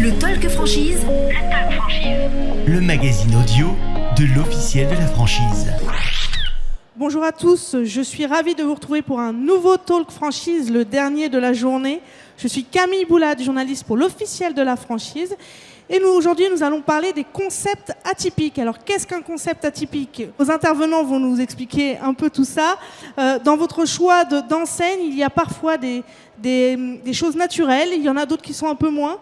Le Talk Franchise. Le Talk Franchise. Le magazine audio de l'officiel de la franchise. Bonjour à tous, je suis ravie de vous retrouver pour un nouveau Talk Franchise, le dernier de la journée. Je suis Camille Boulade, journaliste pour l'officiel de la franchise. Et nous, aujourd'hui, nous allons parler des concepts atypiques. Alors, qu'est-ce qu'un concept atypique? Vos intervenants vont nous expliquer un peu tout ça. Euh, dans votre choix de- d'enseigne, il y a parfois des, des, des choses naturelles, il y en a d'autres qui sont un peu moins.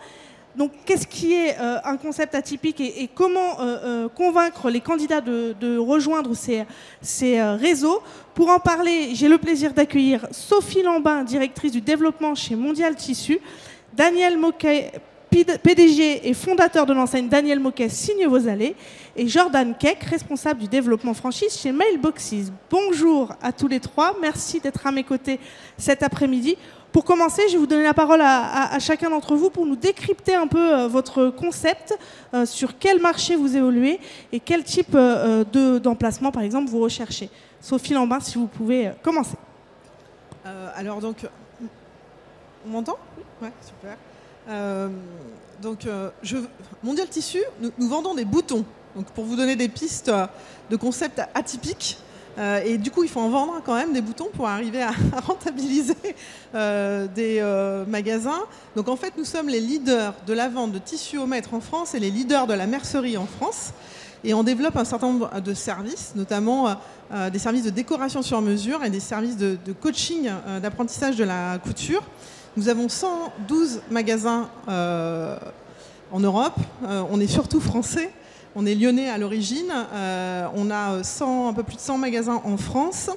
Donc, qu'est-ce qui est euh, un concept atypique et, comment euh, euh, convaincre les candidats de, rejoindre ces, réseaux? Pour en parler, j'ai le plaisir d'accueillir Sophie Lambin, directrice du développement chez Mondial Tissu, Daniel Moquet, PDG et fondateur de l'enseigne Daniel Moquet Signe vos allées, et Jordan Keck, responsable du développement franchise chez Mailboxes. Bonjour à tous les trois, merci d'être à mes côtés cet après-midi. Pour commencer, je vais vous donner la parole à, à- à chacun d'entre vous pour nous décrypter un peu euh, votre concept, euh, sur quel marché vous évoluez et quel type euh, de- d'emplacement, par exemple, vous recherchez. Sophie Lambin, si vous pouvez commencer. Alors donc, on m'entend? Ouais, super. Euh, donc, euh, je, Mondial Tissu, nous, nous vendons des boutons. Donc, pour vous donner des pistes de concepts atypiques. Euh, et du coup, il faut en vendre quand même des boutons pour arriver à, rentabiliser euh, des euh, magasins. Donc, en fait, nous sommes les leaders de la vente de tissus au mètre en France et les leaders de la mercerie en France. Et on développe un certain nombre de services, notamment des services de décoration sur mesure et des services de, coaching, d'apprentissage de la couture. Nous avons 112 magasins en Europe. On est surtout français. On est lyonnais à l'origine. Euh, on a 100, un peu plus de 100 magasins en France.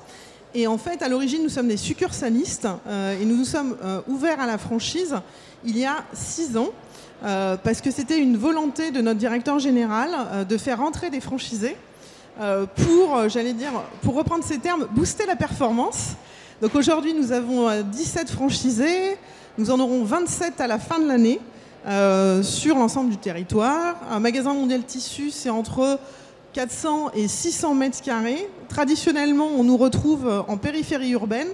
Et en fait, à l'origine, nous sommes des succursalistes euh, et nous nous sommes euh, ouverts à la franchise il y a six ans. euh, parce que c'était une volonté de notre directeur général euh, de faire entrer des franchisés euh, pour, euh, j'allais dire, pour reprendre ces termes, booster la performance. Donc aujourd'hui, nous avons euh, 17 franchisés, nous en aurons 27 à la fin de l'année euh, sur l'ensemble du territoire. Un magasin mondial tissu, c'est entre 400 et 600 mètres carrés. Traditionnellement, on nous retrouve en périphérie urbaine.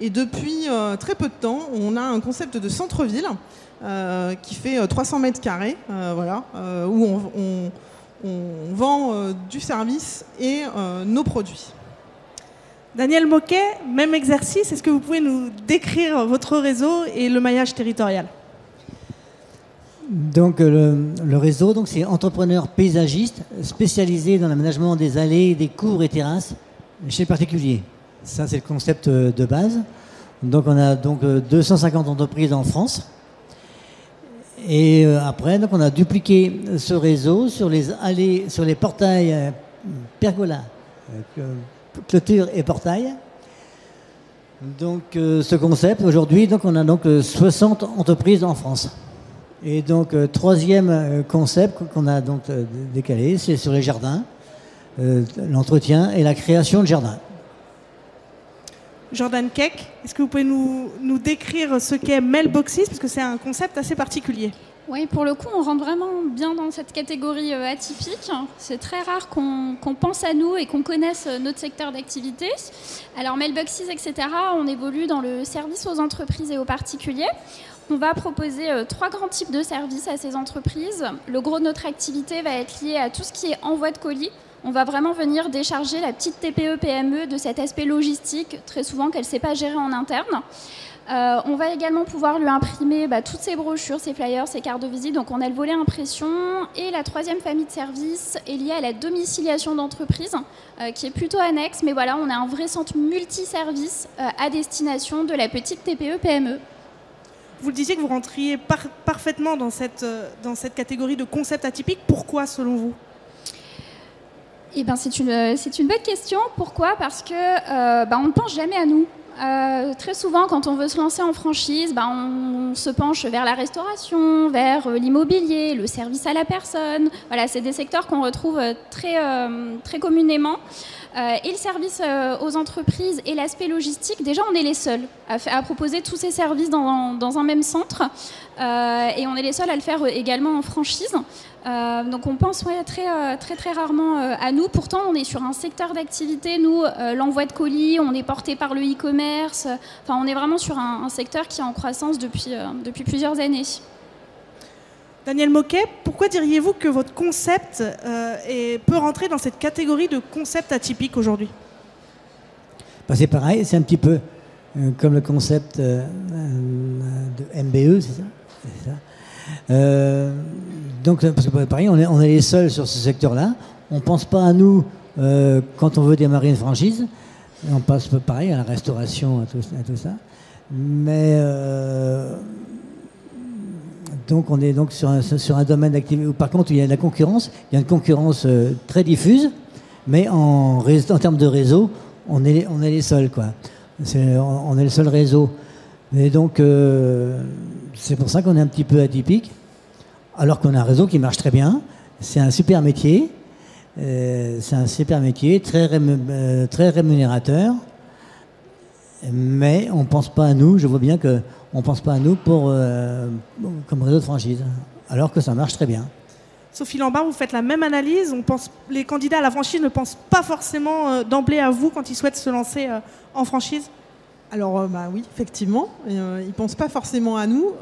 Et depuis euh, très peu de temps, on a un concept de centre-ville euh, qui fait euh, 300 mètres carrés, voilà, où on, on- vend du service et nos produits. Daniel Moquet, même exercice. Est-ce que vous pouvez nous décrire votre réseau et le maillage territorial? Donc euh, le, réseau, donc c'est entrepreneur paysagiste spécialisé dans l'aménagement des allées, des cours et terrasses chez le particulier. Ça c'est le concept euh, de base. Donc on a donc euh, 250 entreprises en France. Et euh, après, donc on a dupliqué ce réseau sur les allées, sur les portails euh, pergola, euh, clôture et portail. Donc euh, ce concept aujourd'hui, donc on a donc euh, 60 entreprises en France. Et donc, euh, troisième euh, concept qu'on a donc euh, décalé, c'est sur les jardins, euh, l'entretien et la création de jardins. Jordan Keck, est-ce que vous pouvez nous, nous décrire ce qu'est Mailboxes Parce que c'est un concept assez particulier. Oui, pour le coup, on rentre vraiment bien dans cette catégorie atypique. C'est très rare qu'on pense à nous et qu'on connaisse notre secteur d'activité. Alors, Mailboxes, etc., on évolue dans le service aux entreprises et aux particuliers. On va proposer euh, trois grands types de services à ces entreprises. Le gros de notre activité va être lié à tout ce qui est envoi de colis. On va vraiment venir décharger la petite TPE-PME de cet aspect logistique, très souvent qu'elle ne sait pas gérer en interne. Euh, on va également pouvoir lui imprimer bah, toutes ses brochures, ses flyers, ses cartes de visite. Donc on a le volet impression. Et la troisième famille de services est liée à la domiciliation d'entreprise, euh, qui est plutôt annexe. Mais voilà, on a un vrai centre multiservice à destination de la petite TPE-PME. Vous le disiez que vous rentriez par- parfaitement dans cette, euh, dans cette catégorie de concept atypique. Pourquoi, selon vous? Eh ben, c'est une, c'est une bonne question. Pourquoi? Parce que euh, bah, on ne pense jamais à nous. Euh, très souvent, quand on veut se lancer en franchise, bah, on, se penche vers la restauration, vers euh, l'immobilier, le service à la personne. Voilà, c'est des secteurs qu'on retrouve euh, très, euh, très communément. Euh, et le service euh, aux entreprises et l'aspect logistique, déjà, on est les seuls à, proposer tous ces services dans, un même centre. Euh, et on est les seuls à le faire également en franchise. Donc on pense très, très très rarement à nous. Pourtant, on est sur un secteur d'activité. Nous, l'envoi de colis, on est porté par le e-commerce. Enfin, on est vraiment sur un, un secteur qui est en croissance depuis, depuis plusieurs années. Daniel Moquet, pourquoi diriez-vous que votre concept peut rentrer dans cette catégorie de concept atypique aujourd'hui? Bah, C'est pareil, c'est un petit peu comme le concept de MBE, c'est ça, donc, parce que pareil, on est, on est les seuls sur ce secteur-là. On ne pense pas à nous quand on veut démarrer une franchise. On passe pareil à la restauration, à tout, ça. Mais euh, donc on est donc sur un, sur un domaine d'activité où par contre il y a de la concurrence, il y a une concurrence euh, très diffuse, mais en, en termes de réseau, on est, on est les seuls quoi. on est le seul réseau. Et donc euh, c'est pour ça qu'on est un petit peu atypique, alors qu'on a un réseau qui marche très bien. C'est un super métier. Euh, c'est un super métier, très, très rémunérateur, mais on ne pense pas à nous, je vois bien qu'on ne pense pas à nous pour, euh, comme réseau de franchise, alors que ça marche très bien. Sophie Lambert, vous faites la même analyse. On pense, les candidats à la franchise ne pensent pas forcément d'emblée à vous quand ils souhaitent se lancer en franchise? Alors, bah oui, effectivement. ils ne pensent pas forcément à nous.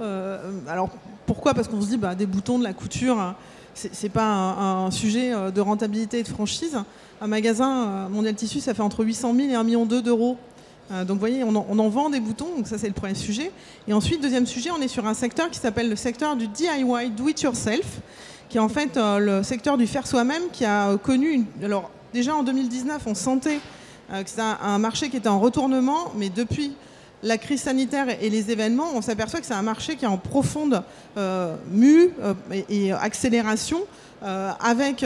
alors, pourquoi? Parce qu'on se dit, bah, des boutons, de la couture, hein, c'est pas un, sujet euh, de rentabilité et de franchise. Un magasin euh, Mondial Tissu, ça fait entre 800 000 et 1 million d'euros. Euh, donc vous voyez, on en, vend des boutons, donc ça c'est le premier sujet. Et ensuite, deuxième sujet, on est sur un secteur qui s'appelle le secteur du DIY, do it yourself, qui est en fait le secteur du faire soi-même, qui a connu, une, alors déjà en 2019, on sentait que c'était un, marché qui était en retournement, mais depuis la crise sanitaire et les événements, on s'aperçoit que c'est un marché qui est en profonde euh, mue euh, et, accélération, euh, avec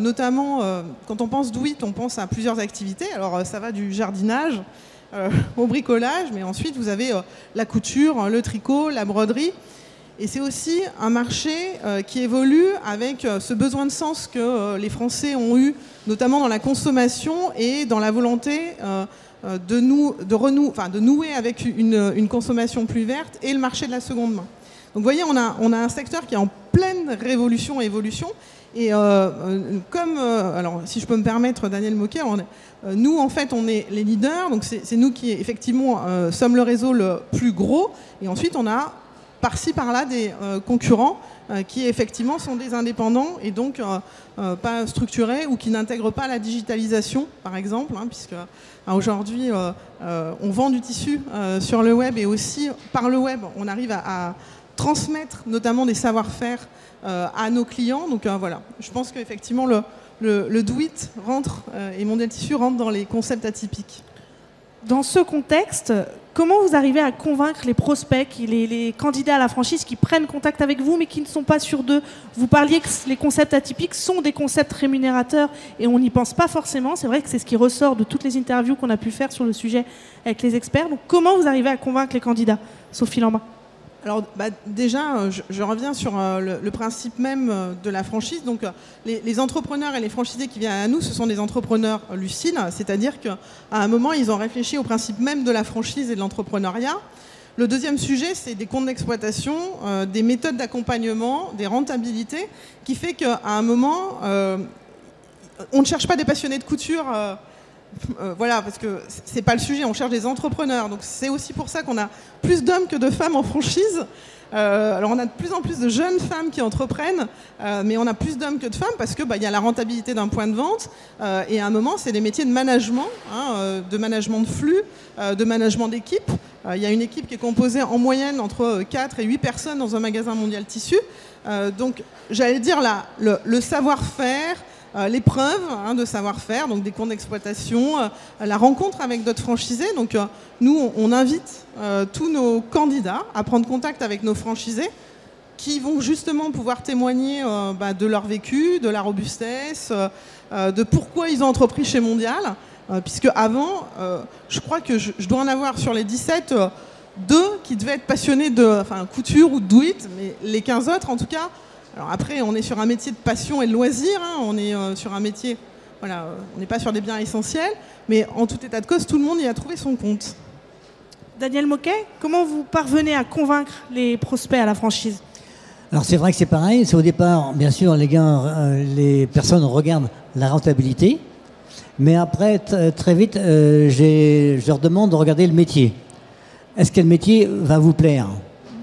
notamment, quand on pense do on pense à plusieurs activités. Alors ça va du jardinage au bricolage, mais ensuite vous avez la couture, le tricot, la broderie. Et c'est aussi un marché qui évolue avec ce besoin de sens que les Français ont eu, notamment dans la consommation et dans la volonté euh, de, de, de nouer avec une, consommation plus verte et le marché de la seconde main. Donc vous voyez, on a, on a un secteur qui est en pleine révolution et évolution. Et euh, euh, comme, alors si je peux me permettre, Daniel Moquet, nous en fait on est les leaders, donc c'est nous qui effectivement sommes le réseau le plus gros. Et ensuite on a par-ci par-là des concurrents qui effectivement sont des indépendants et donc pas structurés ou qui n'intègrent pas la digitalisation, par exemple, hein, puisque aujourd'hui, euh, euh, on vend du tissu euh, sur le web et aussi par le web, on arrive à, transmettre notamment des savoir-faire à nos clients. Donc voilà, je pense qu'effectivement, le, le, le, rentre et Mondial Tissu rentre dans les concepts atypiques. Dans ce contexte, comment vous arrivez à convaincre les prospects, les, candidats à la franchise qui prennent contact avec vous mais qui ne sont pas sûrs d'eux? Vous parliez que les concepts atypiques sont des concepts rémunérateurs et on n'y pense pas forcément. C'est vrai que c'est ce qui ressort de toutes les interviews qu'on a pu faire sur le sujet avec les experts. Donc comment vous arrivez à convaincre les candidats Sophie Lambin? Alors bah, déjà, euh, je, reviens sur euh, le, principe même euh, de la franchise. Donc les, entrepreneurs et les franchisés qui viennent à nous, ce sont des entrepreneurs lucides, c'est-à-dire qu'à un moment, ils ont réfléchi au principe même de la franchise et de l'entrepreneuriat. Le deuxième sujet, c'est des comptes d'exploitation, des méthodes d'accompagnement, des rentabilités, qui fait qu'à un moment, on ne cherche pas des passionnés de couture euh, voilà, parce que c'est pas le sujet, on cherche des entrepreneurs. Donc c'est aussi pour ça qu'on a plus d'hommes que de femmes en franchise. Euh, alors on a de plus en plus de jeunes femmes qui entreprennent, euh, mais on a plus d'hommes que de femmes parce que bah, y a la rentabilité d'un point de vente et à un moment c'est des métiers de management, hein, de management de flux, de management d'équipe. Il y a une équipe qui est composée en moyenne entre 4 et 8 personnes dans un magasin mondial tissu. donc j'allais dire là, le savoir-faire, l'épreuve hein, de savoir-faire, donc des comptes d'exploitation, euh, la rencontre avec d'autres franchisés. Donc euh, nous, on, invite tous nos candidats à prendre contact avec nos franchisés qui vont justement pouvoir témoigner bah, de leur vécu, de la robustesse, de pourquoi ils ont entrepris chez Mondial. puisque avant, je crois que je, dois en avoir sur les 17 deux qui devaient être passionnés de couture ou de do mais les 15 autres, en tout cas, alors après, on est sur un métier de passion et de loisir, hein. on est euh, sur un métier, voilà, euh, on n'est pas sur des biens essentiels, mais en tout état de cause, tout le monde y a trouvé son compte. Daniel Moquet, comment vous parvenez à convaincre les prospects à la franchise? Alors c'est vrai que c'est pareil, c'est au départ, bien sûr, les, gars, euh, les personnes regardent la rentabilité, mais après, très vite, je leur demande de regarder le métier. Est-ce que le métier va vous plaire?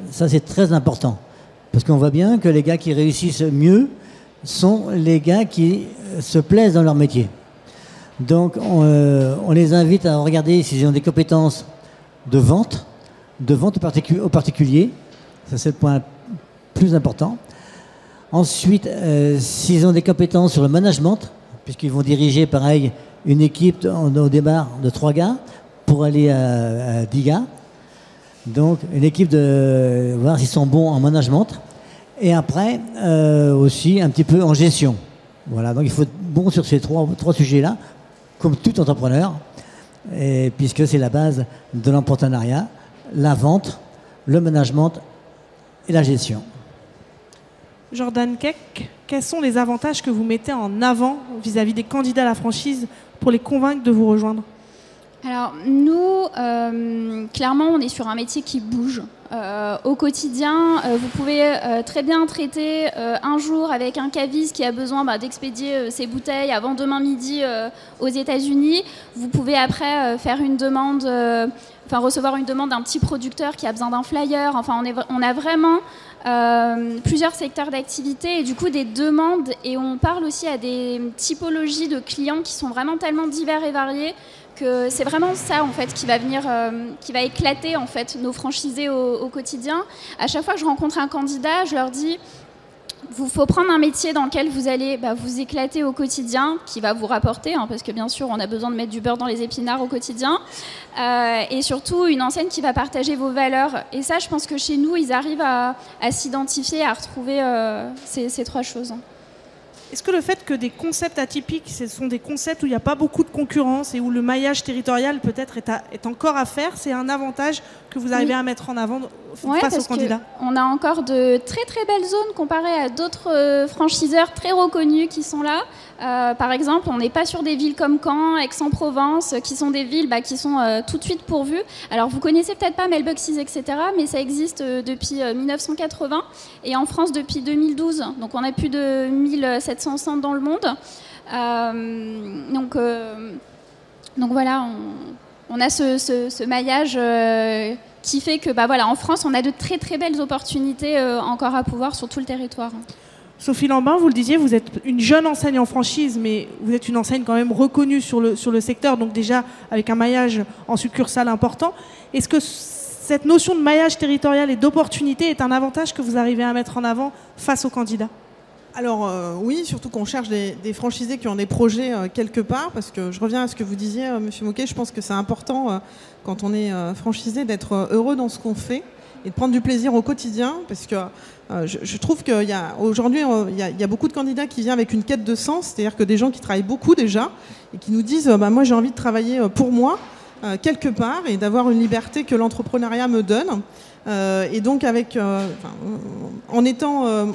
Ça, c'est très important. Parce qu'on voit bien que les gars qui réussissent mieux sont les gars qui euh, se plaisent dans leur métier. Donc on, euh, on les invite à regarder s'ils ont des compétences de vente, de vente aux, particuliers. Ça c'est le point plus important. Ensuite, euh, s'ils ont des compétences sur le management, puisqu'ils vont diriger pareil une équipe au départ de trois gars pour aller à, à 10 gars. Donc une équipe de voir s'ils sont bons en management. Et après euh, aussi un petit peu en gestion. Voilà, donc il faut être bon sur ces trois, sujets-là, comme tout entrepreneur, puisque c'est la base de l'entrepreneuriat, la vente, le management et la gestion. Jordan Keck, quels sont les avantages que vous mettez en avant vis-à-vis des candidats à la franchise pour les convaincre de vous rejoindre? Alors nous, euh, clairement, on est sur un métier qui bouge. Euh, au quotidien, euh, vous pouvez très bien traiter un jour avec un caviste qui a besoin bah, d'expédier ses bouteilles avant demain midi aux États-Unis. Vous pouvez après faire une demande, recevoir une demande d'un petit producteur qui a besoin d'un flyer. Enfin, on a vraiment plusieurs secteurs d'activité et du coup des demandes et on parle aussi à des typologies de clients qui sont vraiment tellement divers et variés c'est vraiment ça en fait qui va venir, euh, qui va éclater en fait nos franchisés au, quotidien. À chaque fois que je rencontre un candidat, je leur dis vous faut prendre un métier dans lequel vous allez bah, vous éclater au quotidien, qui va vous rapporter, hein, parce que bien sûr, on a besoin de mettre du beurre dans les épinards au quotidien, euh, et surtout une enseigne qui va partager vos valeurs. Et ça, je pense que chez nous, ils arrivent à, s'identifier, à retrouver euh, ces, ces, trois choses. Est-ce que le fait que des concepts atypiques, ce sont des concepts où il n'y a pas beaucoup de concurrence et où le maillage territorial peut-être est, encore à faire, c'est un avantage que vous arrivez à mettre en avant face aux candidats On a encore de très très belles zones comparées à d'autres euh, franchiseurs très reconnus qui sont là. Euh, par exemple, on n'est pas sur des villes comme Caen, Aix-en-Provence, qui sont des villes bah, qui sont euh, tout de suite pourvues. Alors vous connaissez peut-être pas Mailboxes, etc., mais ça existe depuis 1980 et en France depuis 2012. Donc on a plus de 1700 centres dans le monde. donc, voilà, on, a ce, ce maillage qui fait que bah, voilà, en France, on a de très très belles opportunités euh, encore à pouvoir sur tout le territoire. Sophie Lambin, vous le disiez, vous êtes une jeune enseigne en franchise, mais vous êtes une enseigne quand même reconnue sur le, sur le secteur, donc déjà avec un maillage en succursale important. Est-ce que cette notion de maillage territorial et d'opportunité est un avantage que vous arrivez à mettre en avant face aux candidats? Alors euh, oui, surtout qu'on cherche des, franchisés qui ont des projets euh, quelque part, parce que je reviens à ce que vous disiez, M. Monsieur Moquet, je pense que c'est important quand on est franchisé d'être heureux dans ce qu'on fait et de prendre du plaisir au quotidien, parce que je, trouve qu'aujourd'hui, il, y, a beaucoup de candidats qui viennent avec une quête de sens, c'est-à-dire que des gens qui travaillent beaucoup déjà et qui nous disent, bah, moi j'ai envie de travailler pour moi quelque part et d'avoir une liberté que l'entrepreneuriat me donne. et donc avec, en étant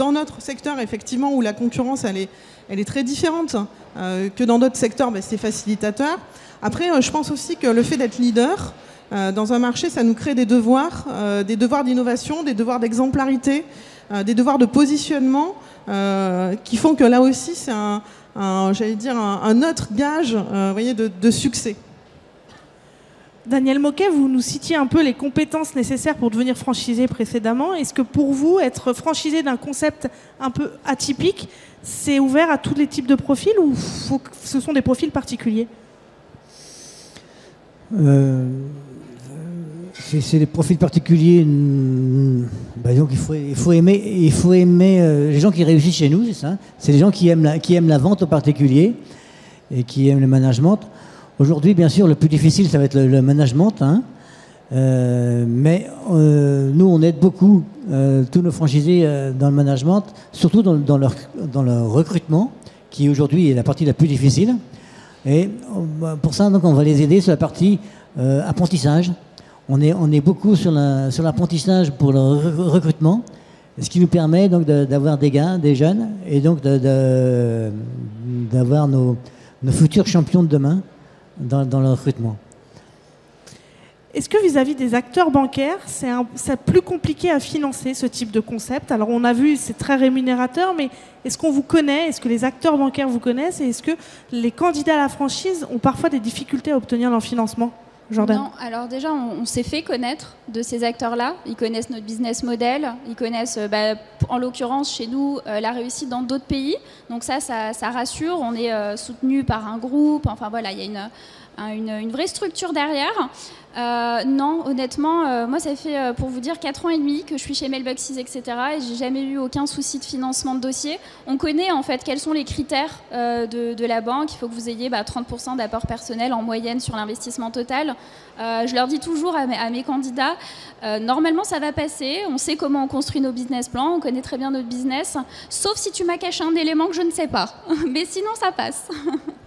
dans notre secteur, effectivement, où la concurrence, elle est, elle est très différente euh, que dans d'autres secteurs, ben, c'est facilitateur. Après, euh, je pense aussi que le fait d'être leader euh, dans un marché, ça nous crée des devoirs, des devoirs d'innovation, des devoirs d'exemplarité, des devoirs de positionnement, qui font que là aussi, c'est un, j'allais dire, un, autre gage voyez, de, de succès. Daniel Moquet, vous nous citiez un peu les compétences nécessaires pour devenir franchisé précédemment. Est-ce que pour vous, être franchisé d'un concept un peu atypique, c'est ouvert à tous les types de profils ou ce sont des profils particuliers? Euh, C'est des profils particuliers. Bah, donc il faut, aimer, euh, les gens qui réussissent chez nous, c'est ça. C'est les gens qui aiment, la, vente au particulier et qui aiment le management. Aujourd'hui, bien sûr, le plus difficile, ça va être le, management. Hein. Euh, mais euh, nous, on aide beaucoup tous nos franchisés dans le management, surtout dans, leur, dans leur recrutement, qui aujourd'hui est la partie la plus difficile. Et pour ça, donc, on va les aider sur la partie apprentissage. On est, beaucoup sur l'apprentissage pour le recrutement, ce qui nous permet donc d'avoir des gains, des jeunes, et donc d'avoir nos, nos futurs champions de demain dans, le recrutement. Est-ce que vis-à-vis des acteurs bancaires, c'est plus compliqué à financer ce type de concept? Alors on a vu, c'est très rémunérateur, mais est-ce qu'on vous connaît? Est-ce que les acteurs bancaires vous connaissent? Et est-ce que les candidats à la franchise ont parfois des difficultés à obtenir leur financement? Jordan Non, alors déjà, on, s'est fait connaître de ces acteurs-là. Ils connaissent notre business model, ils connaissent, euh, bah, en l'occurrence, chez nous, euh, la réussite dans d'autres pays. Donc ça, ça, rassure. On est soutenu par un groupe. Enfin voilà, il y a une une, vraie structure derrière. Euh, non, honnêtement, euh, moi ça fait euh, pour vous dire 4 ans et demi que je suis chez Mailboxes, etc. Et j'ai jamais eu aucun souci de financement de dossier. On connaît en fait quels sont les critères de, la banque. Il faut que vous ayez 30% bah, d'apport personnel en moyenne sur l'investissement total. je leur dis toujours à mes, candidats, normalement ça va passer. On sait comment on construit nos business plans, on connaît très bien notre business. Sauf si tu m'as caché un élément que je ne sais pas. Mais sinon ça passe.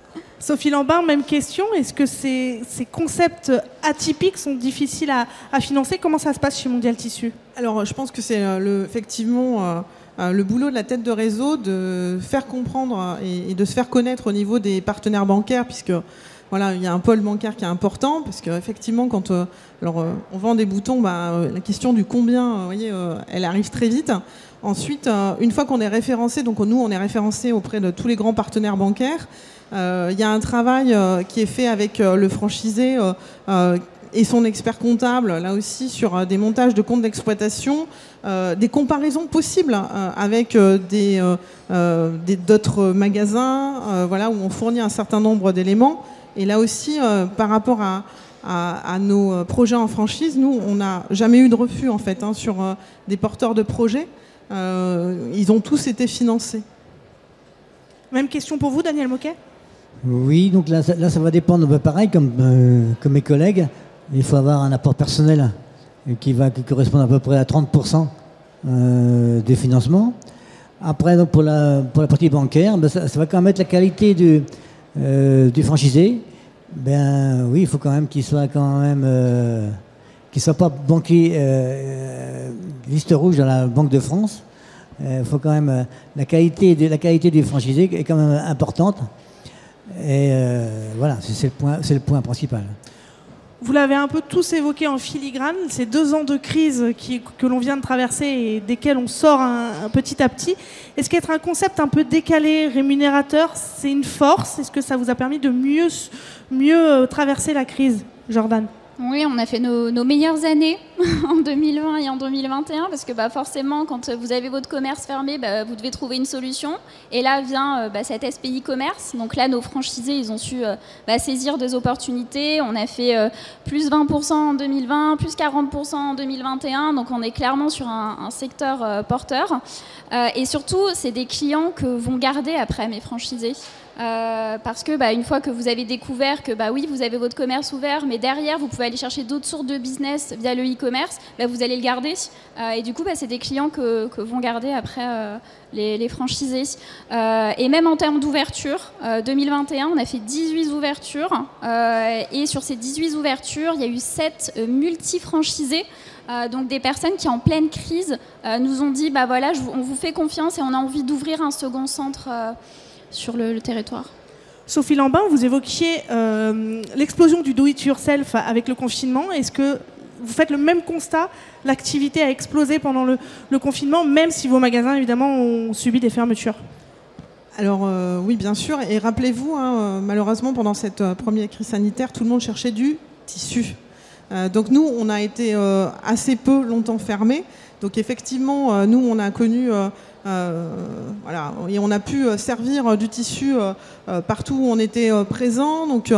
Sophie Lambin, même question. Est-ce que ces, concepts atypiques sont difficiles à, financer? Comment ça se passe chez Mondial Tissu? Alors, je pense que c'est euh, effectivement euh, euh, le boulot de la tête de réseau de faire comprendre et, de se faire connaître au niveau des partenaires bancaires, puisque voilà, il y a un pôle bancaire qui est important, parce qu'effectivement, quand alors, on vend des boutons, bah, la question du combien, voyez, elle arrive très vite. Ensuite, une fois qu'on est référencé, donc nous, on est référencé auprès de tous les grands partenaires bancaires. Euh, il y a un travail euh, qui est fait avec euh, le franchisé et son expert comptable, là aussi, sur des montages de comptes d'exploitation, des comparaisons possibles avec d'autres magasins, voilà, où on fournit un certain nombre d'éléments. Et là aussi, par rapport à, à, nos projets en franchise, nous, on n'a jamais eu de refus en fait hein, sur des porteurs de projets. ils ont tous été financés. Même question pour vous, Daniel Moquet? Oui, donc là, ça, va dépendre. Bah, pareil, comme, euh, mes collègues, il faut avoir un apport personnel qui va qui correspond à peu près à 30% euh, des financements. Après, donc pour la, partie bancaire, bah, ça, va quand même être la qualité du, euh, franchisé. Ben oui, il faut quand même qu'il soit quand même qu'il soit pas banquier liste rouge dans la Banque de France. Il faut quand même la qualité la qualité du franchisé est quand même importante. Et euh, voilà, c'est le, point, le point principal. Vous l'avez un peu tous évoqué en filigrane, ces deux ans de crise que l'on vient de traverser et desquels on sort un, petit à petit. Est-ce qu'être un concept un peu décalé, rémunérateur, c'est une force? Est-ce que ça vous a permis de mieux, mieux euh, traverser la crise, Jordan? Oui, on a fait nos, meilleures années en 2020 et en 2021 parce que bah, forcément, quand vous avez votre commerce fermé, bah, vous devez trouver une solution. Et là vient euh, bah, cet SPI commerce. Donc là, nos franchisés, ils ont su euh, saisir des opportunités. On a fait euh, plus 20% en 2020, plus 40% en 2021. Donc on est clairement sur un secteur porteur. et surtout, c'est des clients que vont garder après mes franchisés. Euh, parce que bah, une fois que vous avez découvert que bah oui vous avez votre commerce ouvert mais derrière vous pouvez aller chercher d'autres sources de business via le e-commerce bah, vous allez le garder. Euh, et du coup bah, c'est des clients que, vont garder après euh, les, les, franchisés. Et même en termes d'ouverture 2021 on a fait 18 ouvertures. Et sur ces 18 ouvertures il y a eu 7 multi-franchisés. Donc des personnes qui en pleine crise nous ont dit bah voilà on vous fait confiance et on a envie d'ouvrir un second centre sur le, territoire. Sophie Lambin, vous évoquiez euh, l'explosion du do-it-yourself avec le confinement. Est-ce que vous faites le même constat L'activité a explosé pendant le, confinement, même si vos magasins, évidemment, ont subi des fermetures? Alors euh, oui, bien sûr. Et rappelez-vous, hein, euh, malheureusement, pendant cette première crise sanitaire, tout le monde cherchait du tissu. donc nous, on a été assez peu longtemps fermés. Donc effectivement, nous, on a connu euh, voilà, et on a pu euh, servir du tissu euh, partout où on était présent. Donc,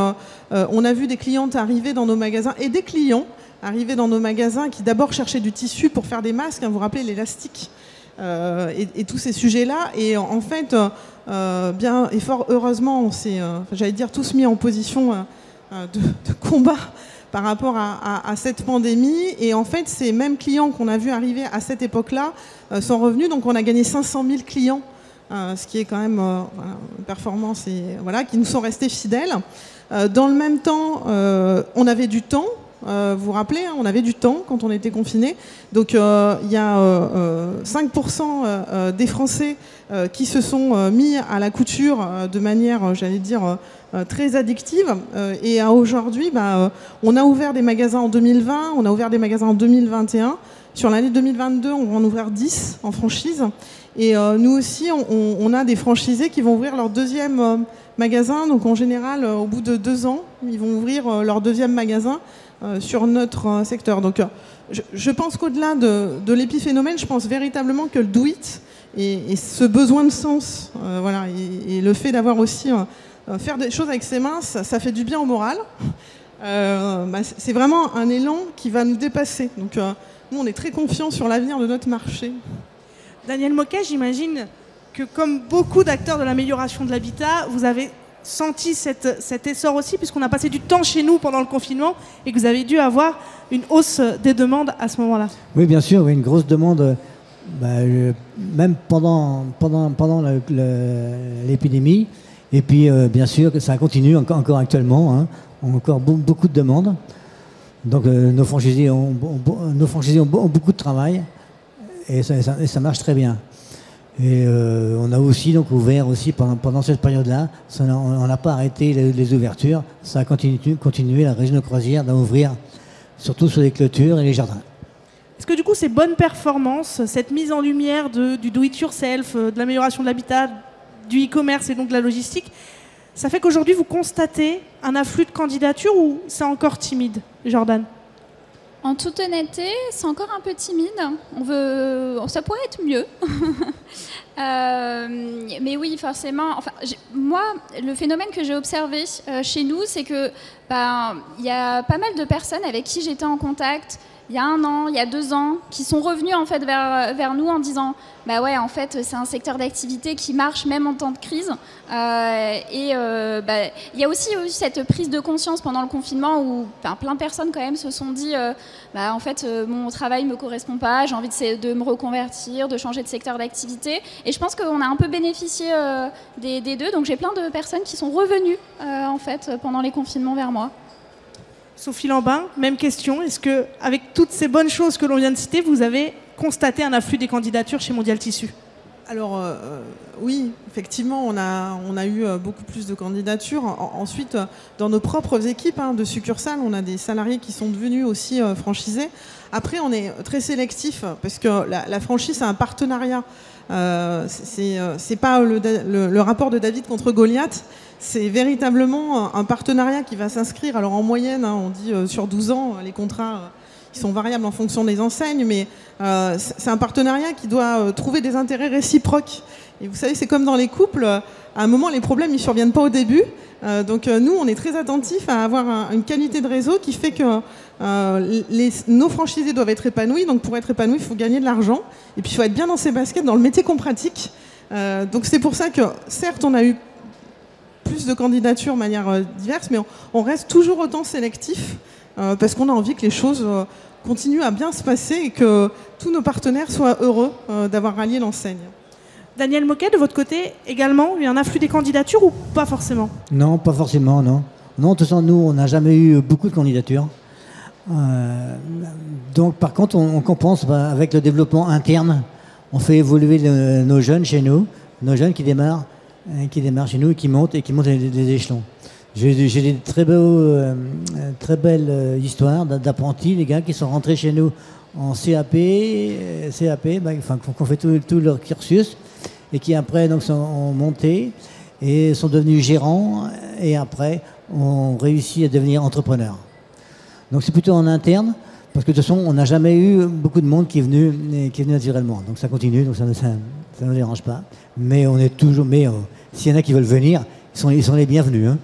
on a vu des clientes arriver dans nos magasins et des clients arriver dans nos magasins qui d'abord cherchaient du tissu pour faire des masques. Hein, vous vous rappelez l'élastique et, tous ces sujets-là. Et en fait, bien et fort heureusement, on s'est, j'allais dire, tous mis en position de, combat par rapport à, cette pandémie. Et en fait, ces mêmes clients qu'on a vu arriver à cette époque-là euh, sont revenus. Donc on a gagné 500 000 clients, euh, ce qui est quand même euh, une performance et voilà, qui nous sont restés fidèles. dans le même temps, on avait du temps. Vous vous rappelez, hein, on avait du temps quand on était confiné. Donc il y a 5% des Français qui se sont mis à la couture de manière, j'allais dire, euh, très addictive. Euh, et aujourd'hui, bah, euh, on a ouvert des magasins en 2020, on a ouvert des magasins en 2021. Sur l'année 2022, on va en ouvrir 10 en franchise. Et nous aussi, on, a des franchisés qui vont ouvrir leur deuxième magasin. Donc en général, au bout de deux ans, ils vont ouvrir leur deuxième magasin. Sur notre secteur. Donc je, pense qu'au-delà de, l'épiphénomène, je pense véritablement que le do it et, ce besoin de sens, voilà, et, le fait d'avoir aussi faire des choses avec ses mains, ça, fait du bien au moral. Bah, c'est vraiment un élan qui va nous dépasser. Donc nous, on est très confiants sur l'avenir de notre marché. Daniel Moquet, j'imagine que comme beaucoup d'acteurs de l'amélioration de l'habitat, vous avez senti cet essor aussi, puisqu'on a passé du temps chez nous pendant le confinement et que vous avez dû avoir une hausse des demandes à ce moment-là. Oui, bien sûr, oui, une grosse demande, bah, euh, même pendant, pendant, pendant l'épidémie. Et puis, euh, bien sûr, que ça continue encore, encore actuellement. Hein, encore beaucoup de demandes. Donc, euh, nos franchisés, ont, nos franchisés ont, beaucoup de travail et ça marche très bien. Et euh, on a aussi donc ouvert aussi pendant, pendant cette période-là, on n'a pas arrêté les, ouvertures, ça a continué, continué la région de croisière d'ouvrir surtout sur les clôtures et les jardins. Est-ce que du coup ces bonnes performances, cette mise en lumière du do-it-yourself, euh, de l'amélioration de l'habitat, du e-commerce et donc de la logistique, ça fait qu'aujourd'hui vous constatez un afflux de candidatures ou c'est encore timide, Jordan? En toute honnêteté, c'est encore un peu timide. On veut, ça pourrait être mieux. Euh, mais oui, forcément. Enfin, moi, le phénomène que j'ai observé euh, chez nous, c'est que ben, il y a pas mal de personnes avec qui j'étais en contact il y a un an, il y a deux ans, qui sont revenus en fait vers, vers nous en disant bah ouais en fait c'est un secteur d'activité qui marche même en temps de crise. Euh, et euh, bah, il y a aussi eu cette prise de conscience pendant le confinement où plein de personnes quand même se sont dit euh, bah en fait mon travail me correspond pas j'ai envie de, de, me reconvertir de changer de secteur d'activité. Et je pense qu'on a un peu bénéficié des, des, deux. Donc j'ai plein de personnes qui sont revenues en fait pendant les confinements vers moi Sophie Lambin, même question. Est-ce que, avec toutes ces bonnes choses que l'on vient de citer, vous avez constaté un afflux des candidatures chez Mondial Tissu? Alors euh, euh, oui, effectivement, on a, eu euh, beaucoup plus de candidatures. ensuite, dans nos propres équipes hein, de succursales, on a des salariés qui sont devenus aussi franchisés. Après, on est très sélectif parce que la, franchise, c'est un partenariat. c'est pas le, rapport de David contre Goliath, c'est véritablement un partenariat qui va s'inscrire. Alors en moyenne, hein, on dit sur 12 ans, les contrats qui sont variables en fonction des enseignes, mais euh, c'est un partenariat qui doit euh, trouver des intérêts réciproques. Et vous savez, c'est comme dans les couples, à un moment, les problèmes ne surviennent pas au début. Euh, donc nous, on est très attentifs à avoir une qualité de réseau qui fait que les, nos franchisés doivent être épanouis. Donc pour être épanouis, il faut gagner de l'argent. Et puis il faut être bien dans ses baskets, dans le métier qu'on pratique. donc c'est pour ça que, certes, on a eu plus de candidatures de manière diverse, mais on, reste toujours autant sélectif parce qu'on a envie que les choses continue à bien se passer et que tous nos partenaires soient heureux euh, d'avoir rallié l'enseigne. Daniel Moquet, de votre côté, également, il y a un afflux des candidatures ou pas forcément? Non, pas forcément, non. Non, de toute façon, nous, on n'a jamais eu beaucoup de candidatures. Euh, donc, par contre, on, compense bah, avec le développement interne. On fait évoluer nos jeunes chez nous, nos jeunes qui démarrent, euh, qui démarrent chez nous et qui montent et qui montent les échelons. J'ai des très, beaux, euh, très belles euh, histoires d'apprentis, les gars qui sont rentrés chez nous en CAP, euh, CAP bah, enfin, qu'on fait tout, leur cursus, et qui après donc, sont montés et sont devenus gérants, et après ont réussi à devenir entrepreneurs. Donc c'est plutôt en interne, parce que de toute façon, on n'a jamais eu beaucoup de monde qui est venu, qui est venu naturellement. Donc ça continue, donc ça ne nous dérange pas. Mais on est toujours, mais s'il y en a qui veulent venir, ils sont, ils sont les bienvenus. Hein.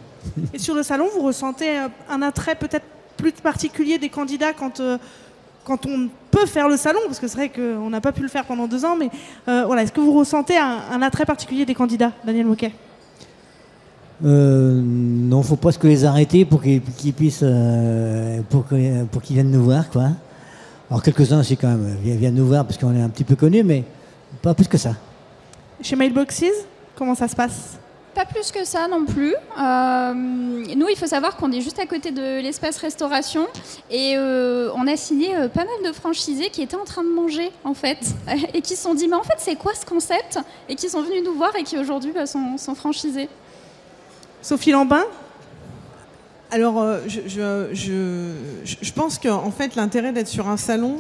Et sur le salon, vous ressentez un attrait peut-être plus particulier des candidats quand, euh, quand on peut faire le salon, parce que c'est vrai qu'on n'a pas pu le faire pendant deux ans, mais euh, voilà, est-ce que vous ressentez un, attrait particulier des candidats, Daniel Moquet? Euh, non, il faut presque les arrêter pour qu'ils puissent, pour qu'ils viennent nous voir, quoi. Alors quelques-uns aussi quand même viennent nous voir parce qu'on est un petit peu connus, mais pas plus que ça. Chez Mailboxes, comment ça se passe? Pas plus que ça non plus. Euh, nous, il faut savoir qu'on est juste à côté de l'espace restauration et euh, on a signé euh, pas mal de franchisés qui étaient en train de manger en fait et qui se sont dit mais en fait c'est quoi ce concept? Et qui sont venus nous voir et qui aujourd'hui bah, sont, franchisés. Sophie Lambin? Alors, je, je, pense qu'en fait, l'intérêt d'être sur un salon,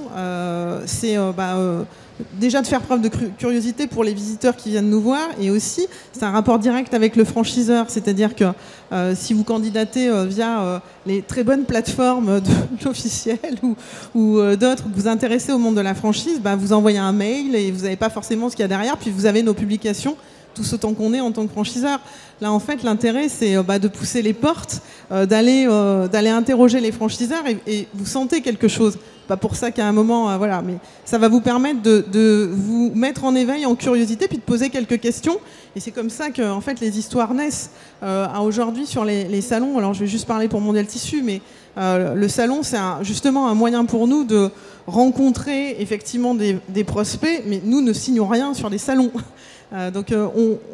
c'est bah, déjà de faire preuve de curiosité pour les visiteurs qui viennent nous voir, et aussi c'est un rapport direct avec le franchiseur, c'est-à-dire que euh, si vous candidatez euh, via euh, les très bonnes plateformes de l'officiel ou, ou d'autres, vous vous intéressez au monde de la franchise, bah, vous envoyez un mail et vous n'avez pas forcément ce qu'il y a derrière, puis vous avez nos publications tous autant qu'on est en tant que franchiseur. Là, en fait, l'intérêt, c'est bah, de pousser les portes, d'aller d'aller interroger les franchiseurs et, vous sentez quelque chose pas pour ça qu'à un moment, euh, voilà, mais ça va vous permettre de, vous mettre en éveil, en curiosité, puis de poser quelques questions. Et c'est comme ça que, en fait, les histoires naissent euh, aujourd'hui sur les, salons. Alors, je vais juste parler pour Mondial Tissu, mais euh, le salon, c'est justement un moyen pour nous de rencontrer effectivement des, prospects, mais nous ne signons rien sur les salons. Donc,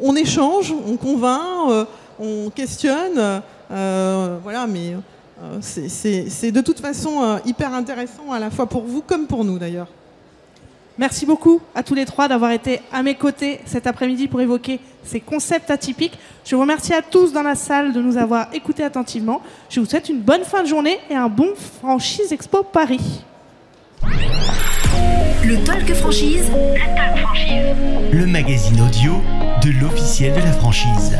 on, échange, on convainc, on questionne, voilà, mais euh, c'est de toute façon euh, hyper intéressant à la fois pour vous comme pour nous d'ailleurs. Merci beaucoup à tous les trois d'avoir été à mes côtés cet après-midi pour évoquer ces concepts atypiques. Je vous remercie à tous dans la salle de nous avoir écoutés attentivement. Je vous souhaite une bonne fin de journée et un bon Franchise Expo Paris. Le Talk Franchise. Le Talk Franchise. Le magazine audio de l'officiel de la franchise.